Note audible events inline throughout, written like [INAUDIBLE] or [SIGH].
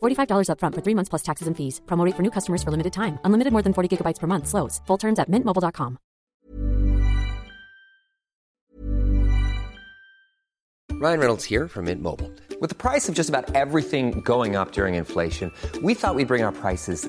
$45 upfront for three months plus taxes and fees. Promote for new customers for limited time. Unlimited more than 40 gigabytes per month. Slows. Full terms at mintmobile.com. Ryan Reynolds here from Mint Mobile. With the price of just about everything going up during inflation, we thought we'd bring our prices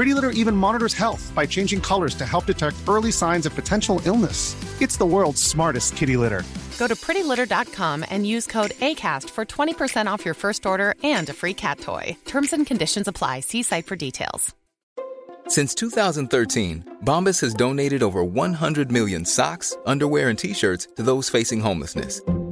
Pretty Litter even monitors health by changing colors to help detect early signs of potential illness. It's the world's smartest kitty litter. Go to prettylitter.com and use code ACAST for 20% off your first order and a free cat toy. Terms and conditions apply. See site for details. Since 2013, Bombas has donated over 100 million socks, underwear, and t shirts to those facing homelessness.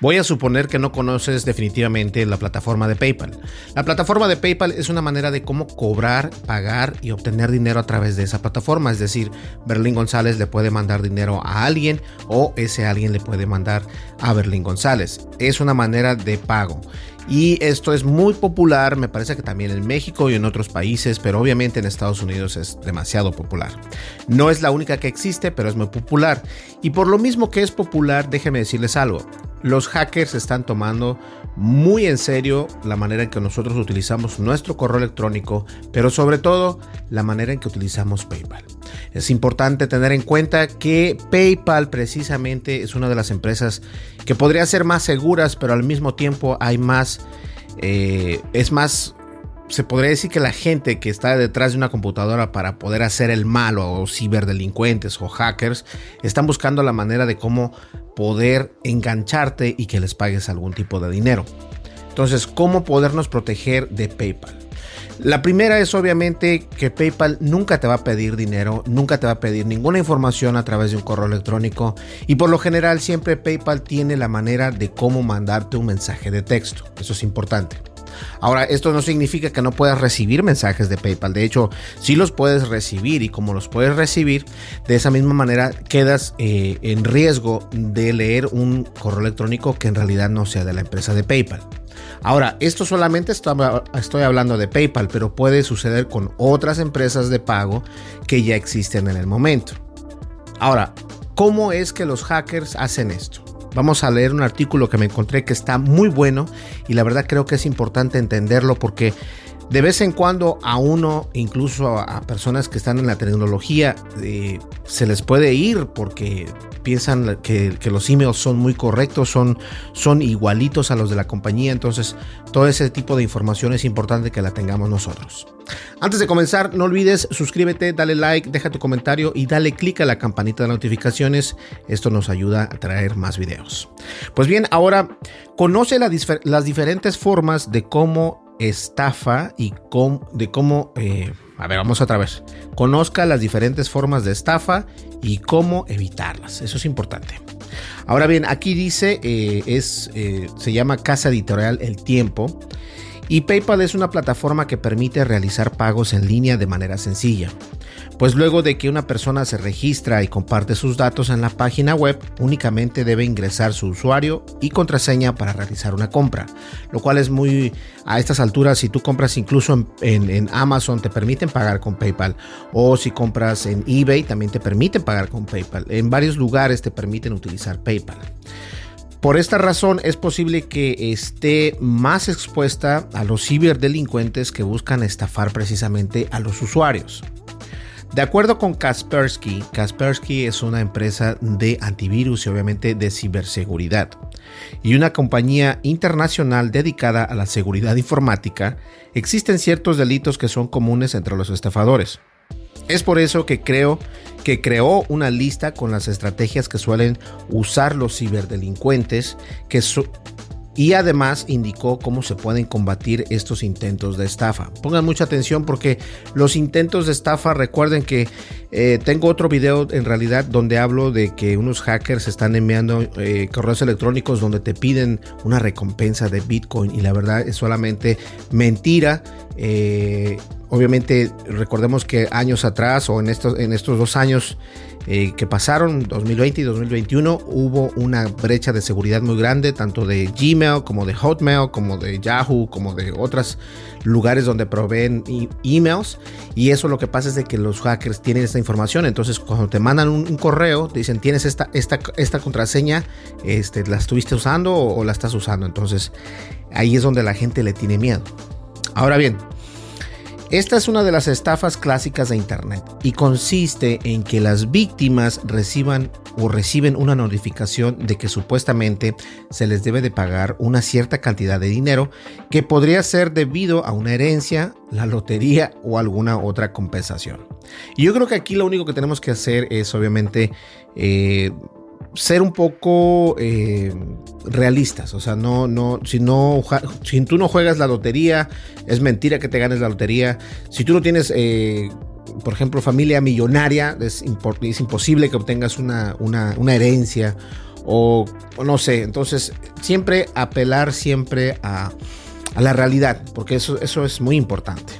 Voy a suponer que no conoces definitivamente la plataforma de PayPal. La plataforma de PayPal es una manera de cómo cobrar, pagar y obtener dinero a través de esa plataforma. Es decir, Berlín González le puede mandar dinero a alguien o ese alguien le puede mandar a Berlín González. Es una manera de pago. Y esto es muy popular, me parece que también en México y en otros países, pero obviamente en Estados Unidos es demasiado popular. No es la única que existe, pero es muy popular. Y por lo mismo que es popular, déjenme decirles algo. Los hackers están tomando muy en serio la manera en que nosotros utilizamos nuestro correo electrónico, pero sobre todo la manera en que utilizamos PayPal. Es importante tener en cuenta que PayPal precisamente es una de las empresas que podría ser más seguras, pero al mismo tiempo hay más, eh, es más se podría decir que la gente que está detrás de una computadora para poder hacer el mal o ciberdelincuentes o hackers están buscando la manera de cómo poder engancharte y que les pagues algún tipo de dinero. Entonces, ¿cómo podernos proteger de PayPal? La primera es obviamente que PayPal nunca te va a pedir dinero, nunca te va a pedir ninguna información a través de un correo electrónico y por lo general siempre PayPal tiene la manera de cómo mandarte un mensaje de texto. Eso es importante. Ahora, esto no significa que no puedas recibir mensajes de PayPal. De hecho, sí los puedes recibir y como los puedes recibir, de esa misma manera quedas eh, en riesgo de leer un correo electrónico que en realidad no sea de la empresa de PayPal. Ahora, esto solamente estoy hablando de PayPal, pero puede suceder con otras empresas de pago que ya existen en el momento. Ahora, ¿cómo es que los hackers hacen esto? Vamos a leer un artículo que me encontré que está muy bueno y la verdad creo que es importante entenderlo porque de vez en cuando a uno, incluso a, personas que están en la tecnología, eh, se les puede ir porque piensan que, los emails son muy correctos, son, son igualitos a los de la compañía. Entonces, todo ese tipo de información es importante que la tengamos nosotros. Antes de comenzar, no olvides suscríbete, dale like, deja tu comentario y dale clic a la campanita de notificaciones. Esto nos ayuda a traer más videos. Pues bien, ahora conoce las diferentes formas de cómo estafa y de cómo... Eh, a ver, vamos otra vez. Conozca las diferentes formas de estafa y cómo evitarlas. Eso es importante. Ahora bien, aquí dice, eh, es, eh, se llama Casa Editorial El Tiempo. Y PayPal es una plataforma que permite realizar pagos en línea de manera sencilla pues luego de que una persona se registra y comparte sus datos en la página web, únicamente debe ingresar su usuario y contraseña para realizar una compra, lo cual es muy a estas alturas, si tú compras incluso en, Amazon te permiten pagar con PayPal o si compras en eBay también te permiten pagar con PayPal, en varios lugares te permiten utilizar PayPal. Por esta razón es posible que esté más expuesta a los ciberdelincuentes que buscan estafar precisamente a los usuarios. De acuerdo con Kaspersky, Kaspersky es una empresa de antivirus y obviamente de ciberseguridad y una compañía internacional dedicada a la seguridad informática, existen ciertos delitos que son comunes entre los estafadores. Es por eso que creo que creó una lista con las estrategias que suelen usar los ciberdelincuentes que, y además indicó cómo se pueden combatir estos intentos de estafa. Pongan mucha atención porque los intentos de estafa, recuerden que eh, tengo otro video en realidad donde hablo de que unos hackers están enviando eh, correos electrónicos donde te piden una recompensa de Bitcoin y la verdad es solamente mentira. Eh, obviamente recordemos que años atrás o en estos, en estos dos años que pasaron, 2020 y 2021, hubo una brecha de seguridad muy grande, tanto de Gmail como de Hotmail, como de Yahoo, como de otros lugares donde proveen emails. Y eso lo que pasa es de que los hackers tienen información. Entonces, cuando te mandan un, correo, te dicen, tienes esta, esta, esta contraseña, este, ¿la estuviste usando o la estás usando? Entonces, ahí es donde la gente le tiene miedo. Ahora bien, esta es una de las estafas clásicas de Internet y consiste en que las víctimas reciban o reciben una notificación de que supuestamente se les debe de pagar una cierta cantidad de dinero que podría ser debido a una herencia, la lotería o alguna otra compensación. Y yo creo que aquí lo único que tenemos que hacer es obviamente eh, ser un poco eh, realistas. O sea, no, no, si no, si tú no juegas la lotería, es mentira que te ganes la lotería. Si tú no tienes, eh, por ejemplo, familia millonaria, es, imposible que obtengas una, herencia. O, no sé, entonces siempre apelar siempre a, a la realidad, porque eso, eso es muy importante.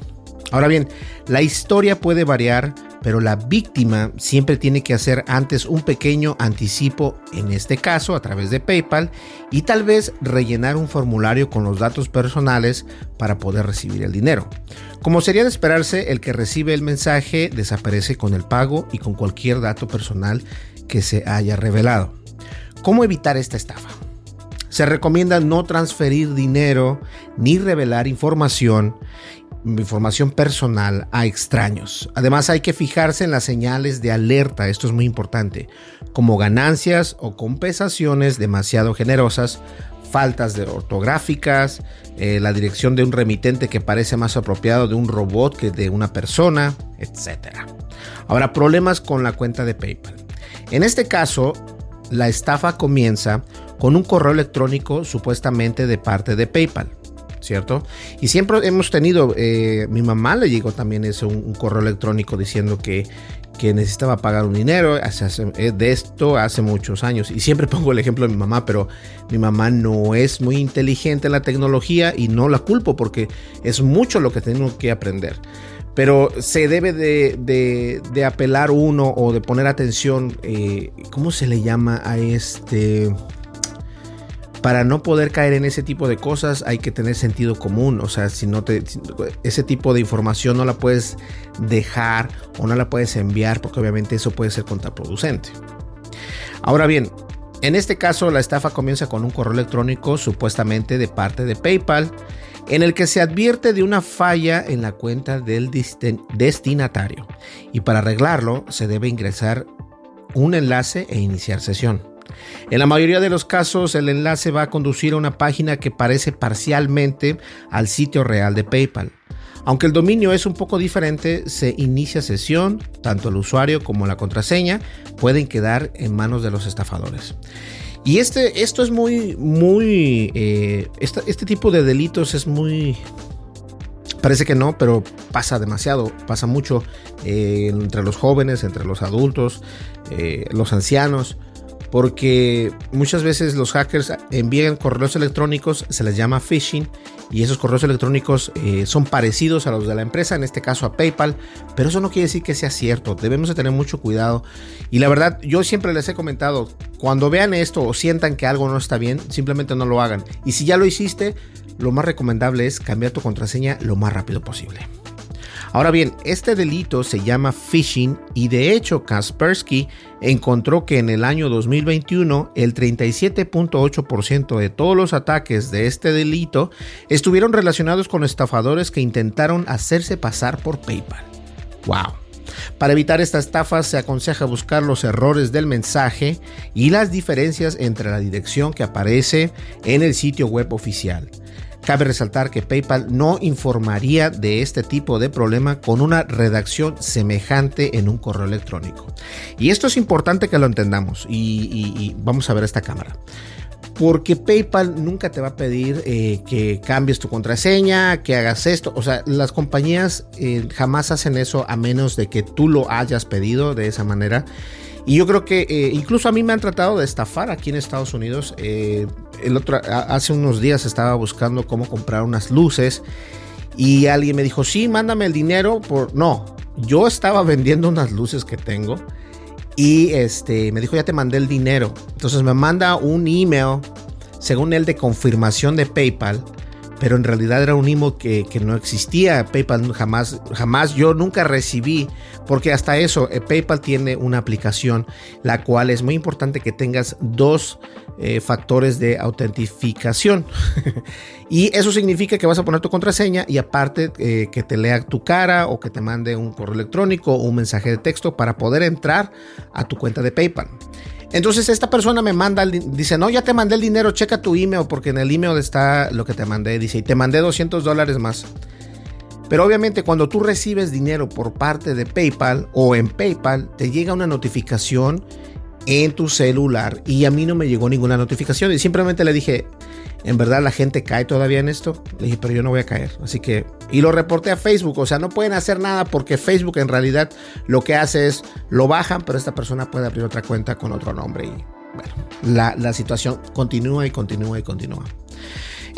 Ahora bien, la historia puede variar pero la víctima siempre tiene que hacer antes un pequeño anticipo, en este caso a través de PayPal, y tal vez rellenar un formulario con los datos personales para poder recibir el dinero. Como sería de esperarse, el que recibe el mensaje desaparece con el pago y con cualquier dato personal que se haya revelado. ¿Cómo evitar esta estafa? Se recomienda no transferir dinero ni revelar información información personal a extraños. Además hay que fijarse en las señales de alerta, esto es muy importante, como ganancias o compensaciones demasiado generosas, faltas de ortográficas, eh, la dirección de un remitente que parece más apropiado de un robot que de una persona, etc. Ahora, problemas con la cuenta de PayPal. En este caso, la estafa comienza con un correo electrónico supuestamente de parte de PayPal. ¿Cierto? Y siempre hemos tenido, eh, mi mamá le llegó también ese, un, correo electrónico diciendo que, que necesitaba pagar un dinero eh, de esto hace muchos años. Y siempre [LAUGHS] pongo el ejemplo de mi mamá, pero mi mamá no es muy inteligente en la tecnología y no la culpo porque es mucho lo que tenemos que aprender. Pero se debe de, de, apelar uno o de poner atención, eh, ¿cómo se le llama a este? Para no poder caer en ese tipo de cosas hay que tener sentido común. O sea, si no te. ese tipo de información no la puedes dejar o no la puedes enviar porque obviamente eso puede ser contraproducente. Ahora bien, En este caso, la estafa comienza con un correo electrónico supuestamente de parte de PayPal, en el que se advierte de una falla en la cuenta del destinatario. Y para arreglarlo, se debe ingresar un enlace e iniciar sesión. En la mayoría de los casos, el enlace va a conducir a una página que parece parcialmente al sitio real de PayPal. Aunque el dominio es un poco diferente, se inicia sesión, tanto el usuario como la contraseña pueden quedar en manos de los estafadores. Y este, esto es muy, muy, eh, este, tipo de delitos es muy, parece que no, pero pasa demasiado, pasa mucho eh, entre los jóvenes, entre los adultos, eh, los ancianos porque muchas veces los hackers envían correos electrónicos, se les llama phishing, y esos correos electrónicos eh, son parecidos a los de la empresa, en este caso a PayPal, pero eso no quiere decir que sea cierto, debemos de tener mucho cuidado. Y la verdad, yo siempre les he comentado, cuando vean esto o sientan que algo no está bien, simplemente no lo hagan. Y si ya lo hiciste, lo más recomendable es cambiar tu contraseña lo más rápido posible. Ahora bien, este delito se llama phishing y de hecho Kaspersky encontró que en el año 2021 el 37.8% de todos los ataques de este delito estuvieron relacionados con estafadores que intentaron hacerse pasar por PayPal. ¡Wow! Para evitar esta estafa se aconseja buscar los errores del mensaje y las diferencias entre la dirección que aparece en el sitio web oficial. Cabe resaltar que PayPal no informaría de este tipo de problema con una redacción semejante en un correo electrónico. Y esto es importante que lo entendamos y, vamos a ver esta cámara. Porque PayPal nunca te va a pedir eh, que cambies tu contraseña, que hagas esto. O sea, las compañías eh, jamás hacen eso a menos de que tú lo hayas pedido de esa manera. Y yo creo que eh, incluso a mí me han tratado de estafar aquí en Estados Unidos. El otro, hace unos días estaba buscando cómo comprar unas luces y alguien me dijo, sí, mándame el dinero por... No, yo estaba vendiendo unas luces que tengo y este, me dijo, ya te mandé el dinero. Entonces me manda un email, según él, de confirmación de PayPal pero en realidad era un email que, no existía. PayPal jamás, jamás, yo nunca recibí, porque hasta eso, eh, PayPal tiene una aplicación, la cual es muy importante que tengas dos eh, factores de autentificación. [LAUGHS] y eso significa que vas a poner tu contraseña y aparte eh, que te lea tu cara o que te mande un correo electrónico o un mensaje de texto para poder entrar a tu cuenta de PayPal. Entonces esta persona me manda, dice, no, ya te mandé el dinero, checa tu email, porque en el email está lo que te mandé, dice, y te mandé 200 dólares más. Pero obviamente cuando tú recibes dinero por parte de PayPal o en PayPal, te llega una notificación en tu celular y a mí no me llegó ninguna notificación y simplemente le dije, en verdad la gente cae todavía en esto. Le dije, pero yo no voy a caer. Así que, y lo reporté a Facebook. O sea, no pueden hacer nada porque Facebook en realidad lo que hace es lo bajan, pero esta persona puede abrir otra cuenta con otro nombre. Y bueno, la, la situación continúa y continúa y continúa.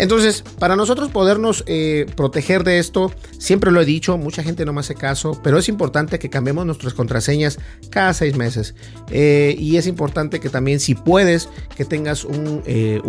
Entonces, para nosotros podernos eh, proteger de esto, siempre lo he dicho, mucha gente no me hace caso, pero es importante que cambiemos nuestras contraseñas cada seis meses. Eh, y es importante que también, si puedes, que tengas un, eh,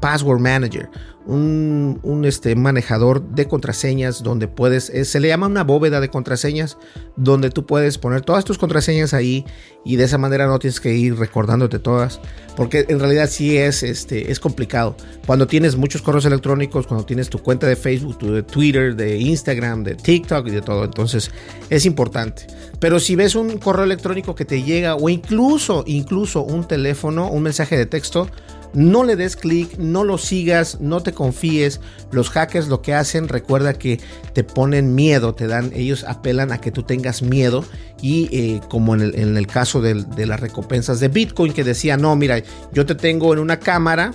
password manager, un, este, manejador de contraseñas donde puedes, se le llama una bóveda de contraseñas, donde tú puedes poner todas tus contraseñas ahí y de esa manera no tienes que ir recordándote todas, porque en realidad sí es, este, es complicado. Cuando tienes muchos correos electrónicos, cuando tienes tu cuenta de Facebook, de Twitter, de Instagram, de TikTok y de todo, entonces es importante. Pero si ves un correo electrónico que te llega o incluso, incluso un teléfono, un mensaje de texto, no le des clic, no lo sigas, no te confíes. Los hackers lo que hacen, recuerda que te ponen miedo, te dan, ellos apelan a que tú tengas miedo. Y eh, como en el, caso de, las recompensas de Bitcoin, que decía, no, mira, yo te tengo en una cámara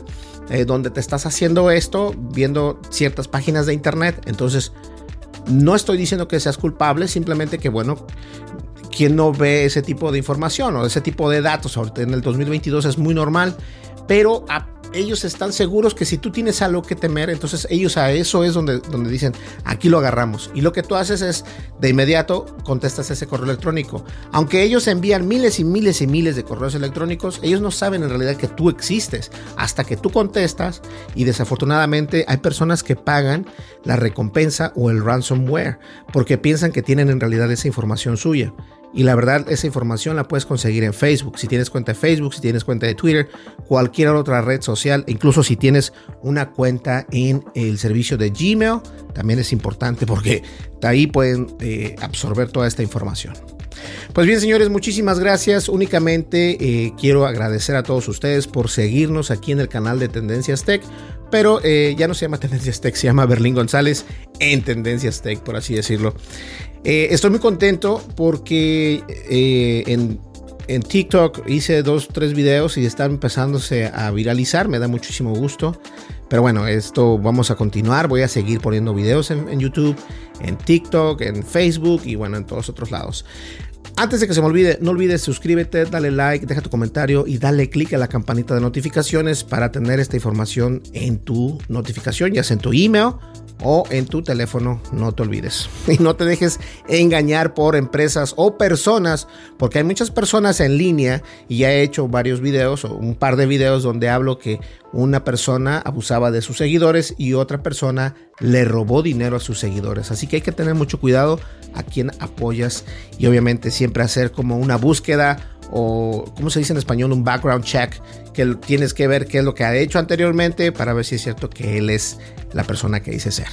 eh, donde te estás haciendo esto, viendo ciertas páginas de internet. Entonces, no estoy diciendo que seas culpable, simplemente que, bueno, ¿quién no ve ese tipo de información o ese tipo de datos? Ahorita en el 2022 es muy normal pero ellos están seguros que si tú tienes algo que temer, entonces ellos a eso es donde, donde dicen, aquí lo agarramos. Y lo que tú haces es, de inmediato, contestas ese correo electrónico. Aunque ellos envían miles y miles y miles de correos electrónicos, ellos no saben en realidad que tú existes hasta que tú contestas y desafortunadamente hay personas que pagan la recompensa o el ransomware porque piensan que tienen en realidad esa información suya. Y la verdad, esa información la puedes conseguir en Facebook. Si tienes cuenta de Facebook, si tienes cuenta de Twitter, cualquier otra red social, incluso si tienes una cuenta en el servicio de Gmail, también es importante porque de ahí pueden eh, absorber toda esta información. Pues bien, señores, muchísimas gracias. Únicamente eh, quiero agradecer a todos ustedes por seguirnos aquí en el canal de Tendencias Tech. Pero eh, ya no se llama Tendencias Tech, se llama Berlín González en Tendencias Tech, por así decirlo. Eh, estoy muy contento porque en, en TikTok hice dos, tres videos y están empezándose a viralizar. Me da muchísimo gusto. Pero bueno, esto vamos a continuar. Voy a seguir poniendo videos en, en, YouTube, en TikTok, en Facebook y bueno, en todos otros lados. Antes de que se me olvide, no olvides suscríbete, dale like, deja tu comentario y dale click a la campanita de notificaciones para tener esta información en tu notificación, ya sea en tu email o en tu teléfono, no te olvides. [LAUGHS] Y no te dejes engañar por empresas o personas, porque hay muchas personas en línea y ya he hecho varios videos o un par de videos donde hablo que una persona abusaba de sus seguidores y otra persona le robó dinero a sus seguidores. Así que hay que tener mucho cuidado a quien apoyas y obviamente siempre hacer como una búsqueda o, ¿cómo se dice en español? Un background check, que tienes que ver qué es lo que ha hecho anteriormente para ver si es cierto que él es la persona que dice ser.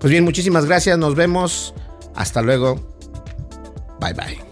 Pues bien, muchísimas gracias, nos vemos, hasta luego, bye bye.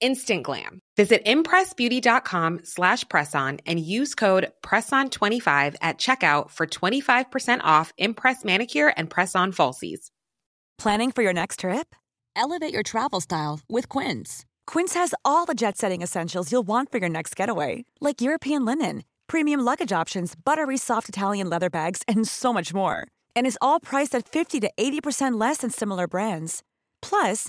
instant glam. Visit impressbeauty.com slash presson and use code PRESSON25 at checkout for 25% off Impress Manicure and Press-On Falsies. Planning for your next trip? Elevate your travel style with Quince. Quince has all the jet-setting essentials you'll want for your next getaway, like European linen, premium luggage options, buttery soft Italian leather bags, and so much more. And is all priced at 50 to 80% less than similar brands. Plus,